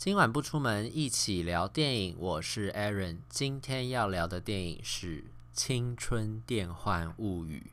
今晚不出门，一起聊电影。我是 Aaron，今天要聊的电影是《青春电幻物语》。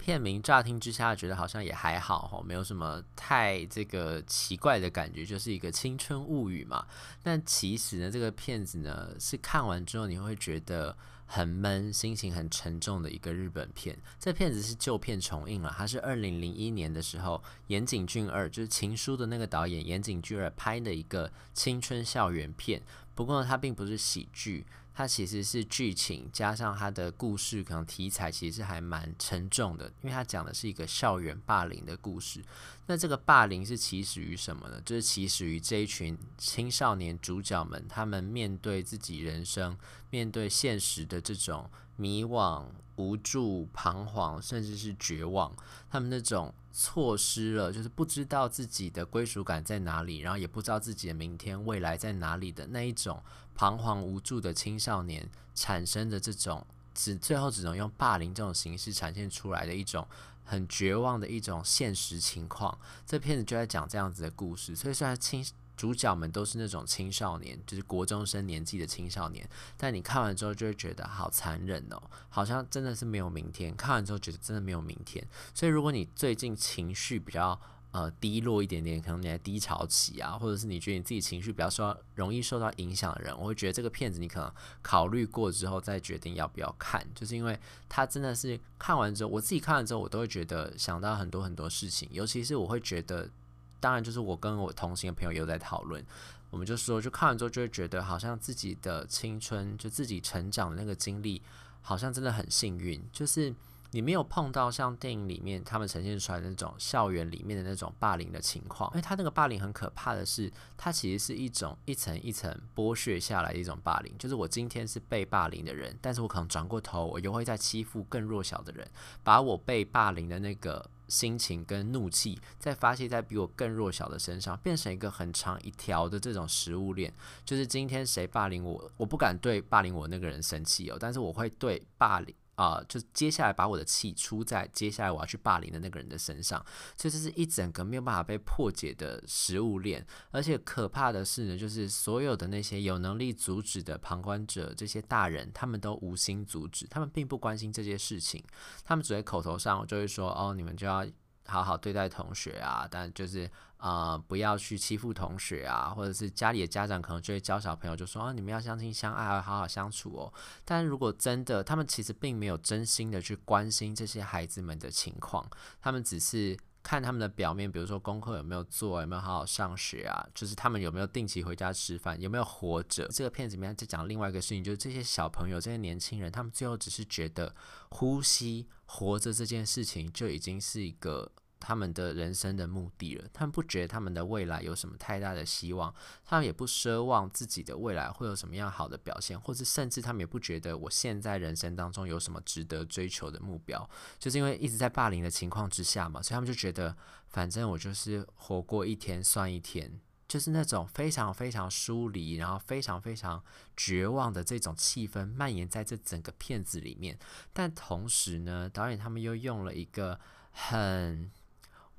片名乍听之下觉得好像也还好哈，没有什么太这个奇怪的感觉，就是一个青春物语嘛。但其实呢，这个片子呢是看完之后你会觉得很闷，心情很沉重的一个日本片。这片子是旧片重映了，它是二零零一年的时候，岩井俊二就是《情书》的那个导演岩井俊二拍的一个青春校园片。不过呢，它并不是喜剧。它其实是剧情加上它的故事，可能题材其实还蛮沉重的，因为它讲的是一个校园霸凌的故事。那这个霸凌是起始于什么呢？就是起始于这一群青少年主角们，他们面对自己人生、面对现实的这种迷惘、无助、彷徨，甚至是绝望。他们那种错失了，就是不知道自己的归属感在哪里，然后也不知道自己的明天、未来在哪里的那一种。彷徨无助的青少年产生的这种只最后只能用霸凌这种形式展现出来的一种很绝望的一种现实情况，这片子就在讲这样子的故事。所以虽然青主角们都是那种青少年，就是国中生年纪的青少年，但你看完之后就会觉得好残忍哦，好像真的是没有明天。看完之后觉得真的没有明天。所以如果你最近情绪比较，呃，低落一点点，可能你在低潮期啊，或者是你觉得你自己情绪比较受容易受到影响的人，我会觉得这个片子你可能考虑过之后再决定要不要看，就是因为它真的是看完之后，我自己看完之后，我都会觉得想到很多很多事情，尤其是我会觉得，当然就是我跟我同行的朋友有在讨论，我们就说，就看完之后就会觉得，好像自己的青春，就自己成长的那个经历，好像真的很幸运，就是。你没有碰到像电影里面他们呈现出来的那种校园里面的那种霸凌的情况，因为他那个霸凌很可怕的是，它其实是一种一层一层剥削下来的一种霸凌。就是我今天是被霸凌的人，但是我可能转过头，我又会再欺负更弱小的人，把我被霸凌的那个心情跟怒气再发泄在比我更弱小的身上，变成一个很长一条的这种食物链。就是今天谁霸凌我，我不敢对霸凌我那个人生气哦，但是我会对霸凌。啊、就接下来把我的气出在接下来我要去霸凌的那个人的身上，所以这是一整个没有办法被破解的食物链。而且可怕的是呢，就是所有的那些有能力阻止的旁观者，这些大人，他们都无心阻止，他们并不关心这些事情，他们只会口头上就会说：“哦，你们就要。”好好对待同学啊，但就是呃，不要去欺负同学啊，或者是家里的家长可能就会教小朋友，就说啊，你们要相亲相爱，要好好相处哦。但如果真的，他们其实并没有真心的去关心这些孩子们的情况，他们只是看他们的表面，比如说功课有没有做，有没有好好上学啊，就是他们有没有定期回家吃饭，有没有活着。这个片子里面在讲另外一个事情，就是这些小朋友、这些年轻人，他们最后只是觉得呼吸、活着这件事情就已经是一个。他们的人生的目的了，他们不觉得他们的未来有什么太大的希望，他们也不奢望自己的未来会有什么样好的表现，或者甚至他们也不觉得我现在人生当中有什么值得追求的目标，就是因为一直在霸凌的情况之下嘛，所以他们就觉得反正我就是活过一天算一天，就是那种非常非常疏离，然后非常非常绝望的这种气氛蔓延在这整个片子里面，但同时呢，导演他们又用了一个很。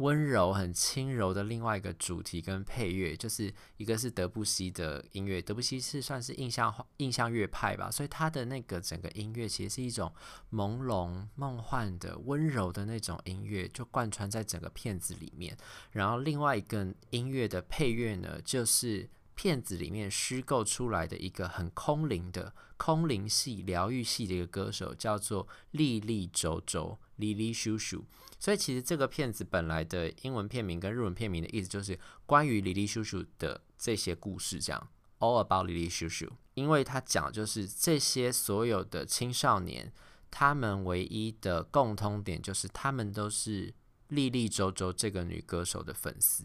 温柔、很轻柔的另外一个主题跟配乐，就是一个是德布西的音乐，德布西是算是印象印象乐派吧，所以他的那个整个音乐其实是一种朦胧、梦幻的、温柔的那种音乐，就贯穿在整个片子里面。然后另外一个音乐的配乐呢，就是片子里面虚构出来的一个很空灵的空灵系、疗愈系的一个歌手，叫做莉莉周周。莉莉叔叔，所以其实这个片子本来的英文片名跟日文片名的意思就是关于莉莉叔叔的这些故事，这样 All about 莉莉叔叔，因为他讲就是这些所有的青少年，他们唯一的共通点就是他们都是莉莉周周这个女歌手的粉丝。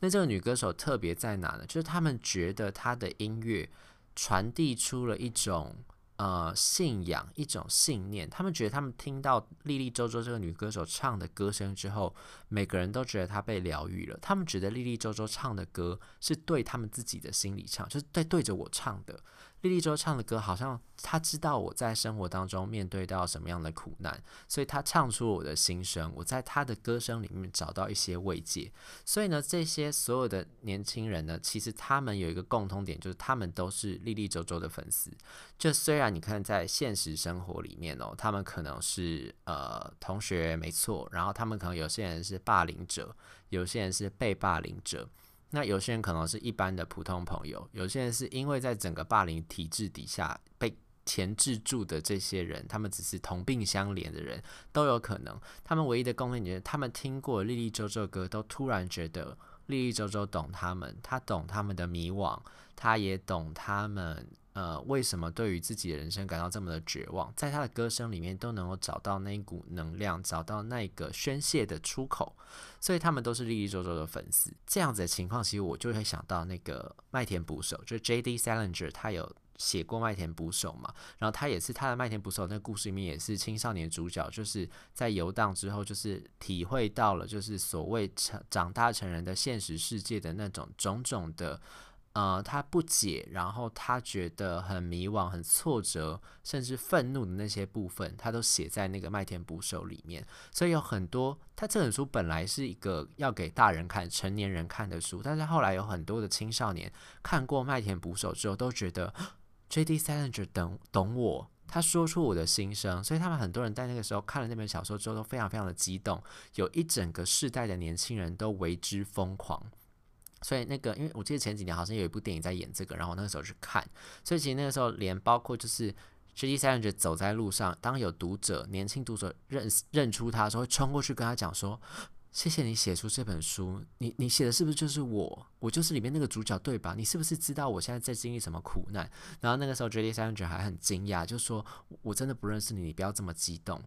那这个女歌手特别在哪呢？就是他们觉得她的音乐传递出了一种。呃，信仰一种信念，他们觉得他们听到莉莉周周这个女歌手唱的歌声之后，每个人都觉得她被疗愈了。他们觉得莉莉周周唱的歌是对他们自己的心里唱，就是对对着我唱的。莉莉周唱的歌，好像他知道我在生活当中面对到什么样的苦难，所以他唱出我的心声。我在他的歌声里面找到一些慰藉。所以呢，这些所有的年轻人呢，其实他们有一个共通点，就是他们都是莉莉周周的粉丝。就虽然你看在现实生活里面哦，他们可能是呃同学没错，然后他们可能有些人是霸凌者，有些人是被霸凌者。那有些人可能是一般的普通朋友，有些人是因为在整个霸凌体制底下被钳制住的这些人，他们只是同病相怜的人，都有可能。他们唯一的共同点，他们听过莉莉周周歌，都突然觉得莉莉周周懂他们，他懂他们的迷惘，他也懂他们。呃，为什么对于自己的人生感到这么的绝望？在他的歌声里面都能够找到那一股能量，找到那个宣泄的出口，所以他们都是莉莉周周的粉丝。这样子的情况，其实我就会想到那个麦田捕手，就是 J.D. Salinger，他有写过《麦田捕手》嘛，然后他也是他的《麦田捕手》那个故事里面也是青少年主角，就是在游荡之后，就是体会到了就是所谓成长大成人的现实世界的那种种种的。呃，他不解，然后他觉得很迷惘、很挫折，甚至愤怒的那些部分，他都写在那个《麦田捕手》里面。所以有很多，他这本书本来是一个要给大人看、成年人看的书，但是后来有很多的青少年看过《麦田捕手》之后，都觉得 J.D. Salinger 懂懂我，他说出我的心声。所以他们很多人在那个时候看了那本小说之后，都非常非常的激动，有一整个世代的年轻人都为之疯狂。所以那个，因为我记得前几年好像有一部电影在演这个，然后我那个时候去看。所以其实那个时候，连包括就是 J.D. Salinger 走在路上，当有读者、年轻读者认认出他的时候，会冲过去跟他讲说：“谢谢你写出这本书，你你写的是不是就是我？我就是里面那个主角对吧？你是不是知道我现在在经历什么苦难？”然后那个时候 J.D. Salinger 还很惊讶，就说：“我真的不认识你，你不要这么激动。”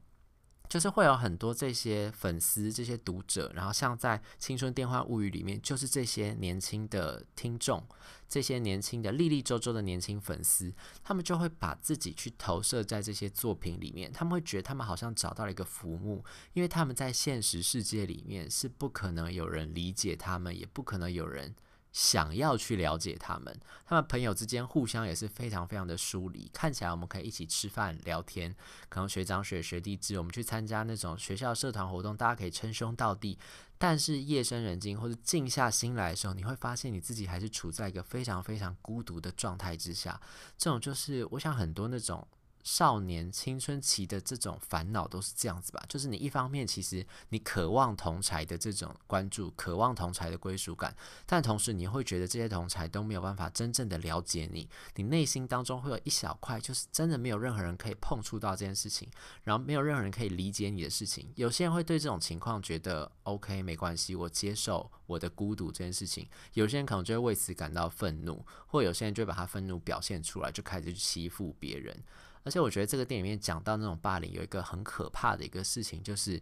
就是会有很多这些粉丝、这些读者，然后像在《青春电幻物语》里面，就是这些年轻的听众，这些年轻的莉莉周周的年轻粉丝，他们就会把自己去投射在这些作品里面，他们会觉得他们好像找到了一个浮木，因为他们在现实世界里面是不可能有人理解他们，也不可能有人。想要去了解他们，他们朋友之间互相也是非常非常的疏离。看起来我们可以一起吃饭聊天，可能学长学学弟制，我们去参加那种学校社团活动，大家可以称兄道弟。但是夜深人静或者静下心来的时候，你会发现你自己还是处在一个非常非常孤独的状态之下。这种就是我想很多那种。少年青春期的这种烦恼都是这样子吧，就是你一方面其实你渴望同才的这种关注，渴望同才的归属感，但同时你会觉得这些同才都没有办法真正的了解你，你内心当中会有一小块，就是真的没有任何人可以碰触到这件事情，然后没有任何人可以理解你的事情。有些人会对这种情况觉得 OK 没关系，我接受我的孤独这件事情。有些人可能就会为此感到愤怒，或有些人就会把他愤怒表现出来，就开始去欺负别人。而且我觉得这个电影里面讲到那种霸凌，有一个很可怕的一个事情，就是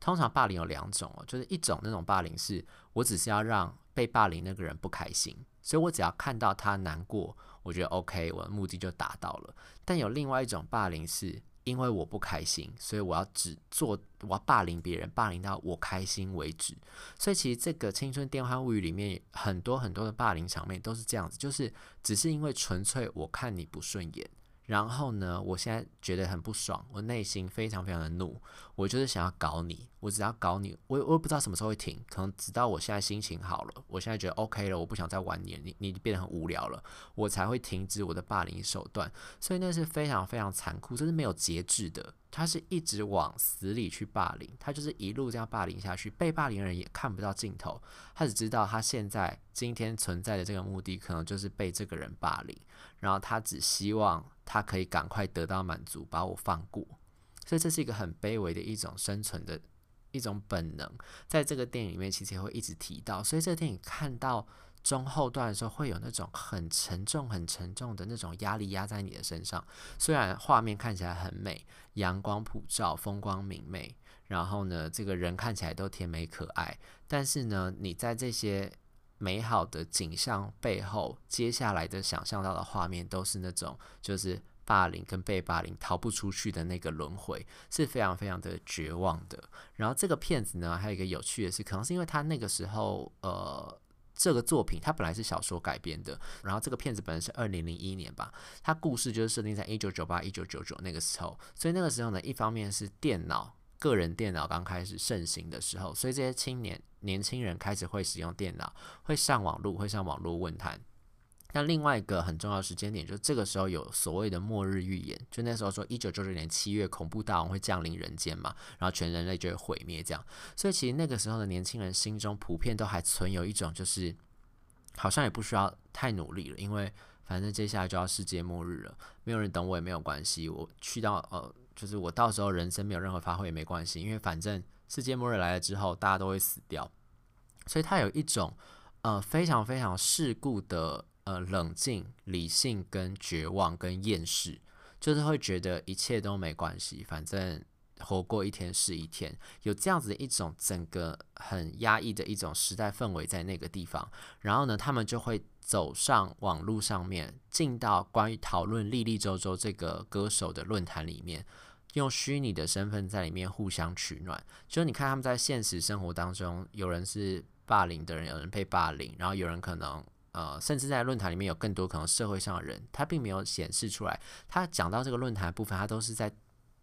通常霸凌有两种哦，就是一种那种霸凌是我只是要让被霸凌那个人不开心，所以我只要看到他难过，我觉得 OK，我的目的就达到了。但有另外一种霸凌是因为我不开心，所以我要只做，我要霸凌别人，霸凌到我开心为止。所以其实这个《青春电幻物语》里面很多很多的霸凌场面都是这样子，就是只是因为纯粹我看你不顺眼。然后呢，我现在觉得很不爽，我内心非常非常的怒，我就是想要搞你，我只要搞你，我我也不知道什么时候会停，可能直到我现在心情好了，我现在觉得 OK 了，我不想再玩你，你你变得很无聊了，我才会停止我的霸凌手段。所以那是非常非常残酷，这是没有节制的，他是一直往死里去霸凌，他就是一路这样霸凌下去，被霸凌的人也看不到尽头，他只知道他现在今天存在的这个目的，可能就是被这个人霸凌，然后他只希望。他可以赶快得到满足，把我放过，所以这是一个很卑微的一种生存的一种本能，在这个电影里面其实也会一直提到。所以这个电影看到中后段的时候，会有那种很沉重、很沉重的那种压力压在你的身上。虽然画面看起来很美，阳光普照，风光明媚，然后呢，这个人看起来都甜美可爱，但是呢，你在这些。美好的景象背后，接下来的想象到的画面都是那种，就是霸凌跟被霸凌逃不出去的那个轮回，是非常非常的绝望的。然后这个片子呢，还有一个有趣的是，可能是因为他那个时候，呃，这个作品它本来是小说改编的，然后这个片子本来是二零零一年吧，它故事就是设定在一九九八、一九九九那个时候，所以那个时候呢，一方面是电脑、个人电脑刚开始盛行的时候，所以这些青年年轻人开始会使用电脑，会上网络，会上网络论坛。那另外一个很重要的时间点，就是这个时候有所谓的末日预言，就那时候说一九九九年七月恐怖大王会降临人间嘛，然后全人类就会毁灭这样。所以其实那个时候的年轻人心中普遍都还存有一种，就是好像也不需要太努力了，因为反正接下来就要世界末日了，没有人等我也没有关系，我去到呃，就是我到时候人生没有任何发挥也没关系，因为反正世界末日来了之后，大家都会死掉。所以他有一种呃非常非常世故的。呃，冷静、理性跟绝望跟厌世，就是会觉得一切都没关系，反正活过一天是一天，有这样子一种整个很压抑的一种时代氛围在那个地方。然后呢，他们就会走上网络上面，进到关于讨论莉莉周周这个歌手的论坛里面，用虚拟的身份在里面互相取暖。就是你看他们在现实生活当中，有人是霸凌的人，有人被霸凌，然后有人可能。呃，甚至在论坛里面有更多可能社会上的人，他并没有显示出来。他讲到这个论坛部分，他都是在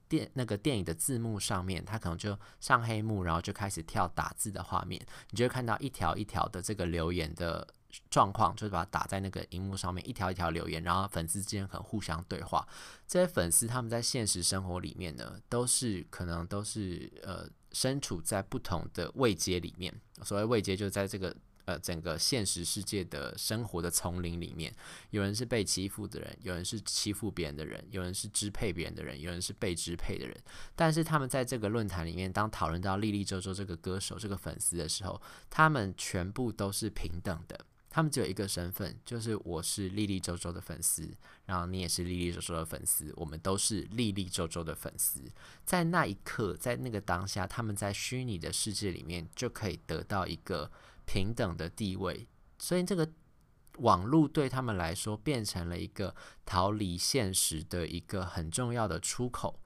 电那个电影的字幕上面，他可能就上黑幕，然后就开始跳打字的画面，你就会看到一条一条的这个留言的状况，就是把它打在那个荧幕上面，一条一条留言，然后粉丝之间可能互相对话。这些粉丝他们在现实生活里面呢，都是可能都是呃身处在不同的位阶里面。所谓位阶，就在这个。呃，整个现实世界的生活的丛林里面，有人是被欺负的人，有人是欺负别人的人，有人是支配别人的人，有人是被支配的人。但是他们在这个论坛里面，当讨论到莉莉周周这个歌手、这个粉丝的时候，他们全部都是平等的。他们只有一个身份，就是我是莉莉周周的粉丝，然后你也是莉莉周周的粉丝，我们都是莉莉周周的粉丝。在那一刻，在那个当下，他们在虚拟的世界里面就可以得到一个。平等的地位，所以这个网络对他们来说变成了一个逃离现实的一个很重要的出口。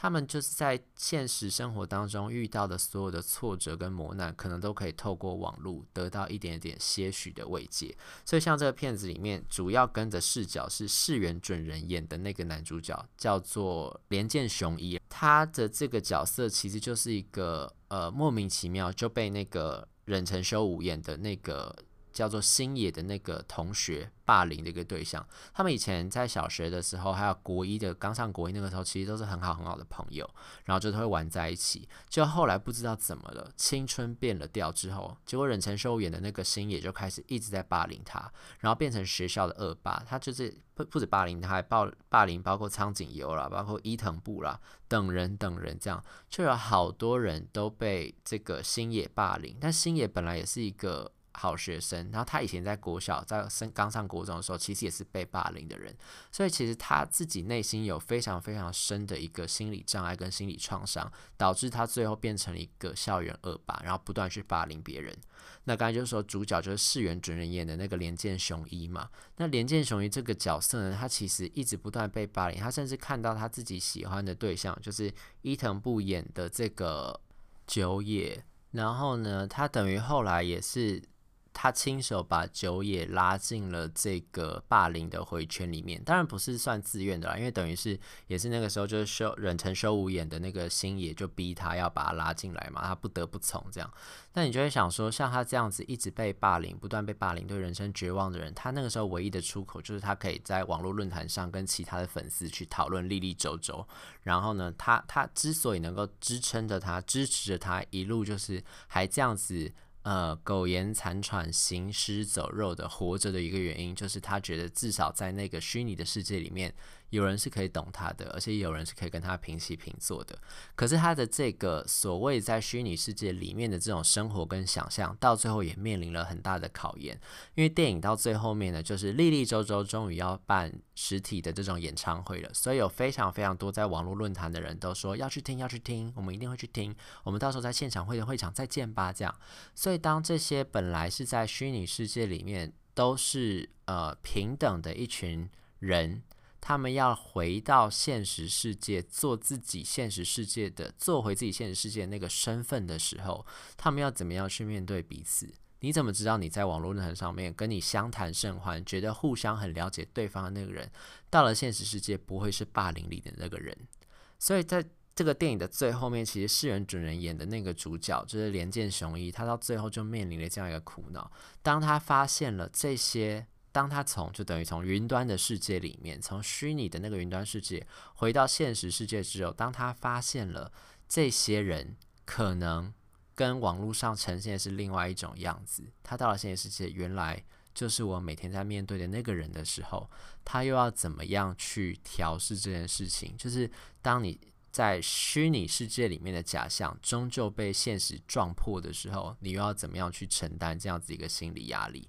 他们就是在现实生活当中遇到的所有的挫折跟磨难，可能都可以透过网络得到一点点些许的慰藉。所以，像这个片子里面，主要跟着视角是世元准人演的那个男主角，叫做连见雄一。他的这个角色其实就是一个呃莫名其妙就被那个。忍城修武演的那个叫做星野的那个同学霸凌的一个对象，他们以前在小学的时候，还有国一的刚上国一那个时候，其实都是很好很好的朋友，然后就都会玩在一起。就后来不知道怎么了，青春变了调之后，结果忍城修武演的那个星野就开始一直在霸凌他，然后变成学校的恶霸。他就是不不止霸凌他，还暴霸凌包括苍井优啦，包括伊藤部啦等人等人，这样就有好多人都被这个星野霸凌。但星野本来也是一个。好学生，然后他以前在国小，在升刚上国中的时候，其实也是被霸凌的人，所以其实他自己内心有非常非常深的一个心理障碍跟心理创伤，导致他最后变成了一个校园恶霸，然后不断去霸凌别人。那刚才就是说，主角就是市原隼人演的那个莲见雄一嘛。那莲见雄一这个角色呢，他其实一直不断被霸凌，他甚至看到他自己喜欢的对象，就是伊藤步演的这个久野，然后呢，他等于后来也是。他亲手把九野拉进了这个霸凌的回圈里面，当然不是算自愿的啦，因为等于是也是那个时候就是修忍城修武演的那个星野就逼他要把他拉进来嘛，他不得不从这样。那你就会想说，像他这样子一直被霸凌、不断被霸凌、对人生绝望的人，他那个时候唯一的出口就是他可以在网络论坛上跟其他的粉丝去讨论利利周周。然后呢，他他之所以能够支撑着他、支持着他一路，就是还这样子。呃，苟延残喘、行尸走肉的活着的一个原因，就是他觉得至少在那个虚拟的世界里面。有人是可以懂他的，而且有人是可以跟他平起平坐的。可是他的这个所谓在虚拟世界里面的这种生活跟想象，到最后也面临了很大的考验。因为电影到最后面呢，就是莉莉周周终于要办实体的这种演唱会了，所以有非常非常多在网络论坛的人都说要去听，要去听，我们一定会去听。我们到时候在现场会的会场再见吧，这样。所以当这些本来是在虚拟世界里面都是呃平等的一群人。他们要回到现实世界，做自己现实世界的，做回自己现实世界那个身份的时候，他们要怎么样去面对彼此？你怎么知道你在网络论坛上面跟你相谈甚欢，觉得互相很了解对方的那个人，到了现实世界不会是霸凌里的那个人？所以在这个电影的最后面，其实世人主人演的那个主角就是连见雄一，他到最后就面临了这样一个苦恼：当他发现了这些。当他从就等于从云端的世界里面，从虚拟的那个云端世界回到现实世界之后，当他发现了这些人可能跟网络上呈现的是另外一种样子，他到了现实世界，原来就是我每天在面对的那个人的时候，他又要怎么样去调试这件事情？就是当你在虚拟世界里面的假象终究被现实撞破的时候，你又要怎么样去承担这样子一个心理压力？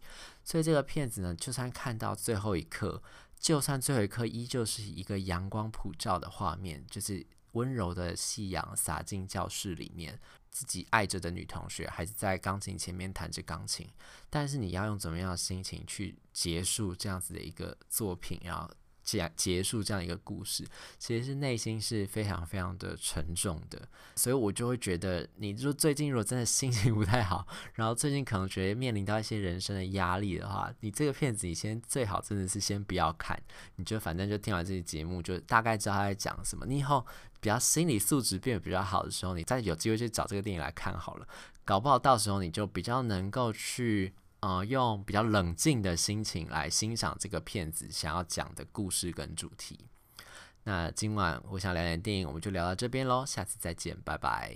所以这个片子呢，就算看到最后一刻，就算最后一刻依旧是一个阳光普照的画面，就是温柔的夕阳洒进教室里面，自己爱着的女同学还是在钢琴前面弹着钢琴，但是你要用怎么样的心情去结束这样子的一个作品，然后。结结束这样一个故事，其实是内心是非常非常的沉重的，所以我就会觉得，你就最近如果真的心情不太好，然后最近可能觉得面临到一些人生的压力的话，你这个片子你先最好真的是先不要看，你就反正就听完这期节目，就大概知道他在讲什么。你以后比较心理素质变得比较好的时候，你再有机会去找这个电影来看好了，搞不好到时候你就比较能够去。呃，用比较冷静的心情来欣赏这个片子想要讲的故事跟主题。那今晚我想聊点电影，我们就聊到这边喽，下次再见，拜拜。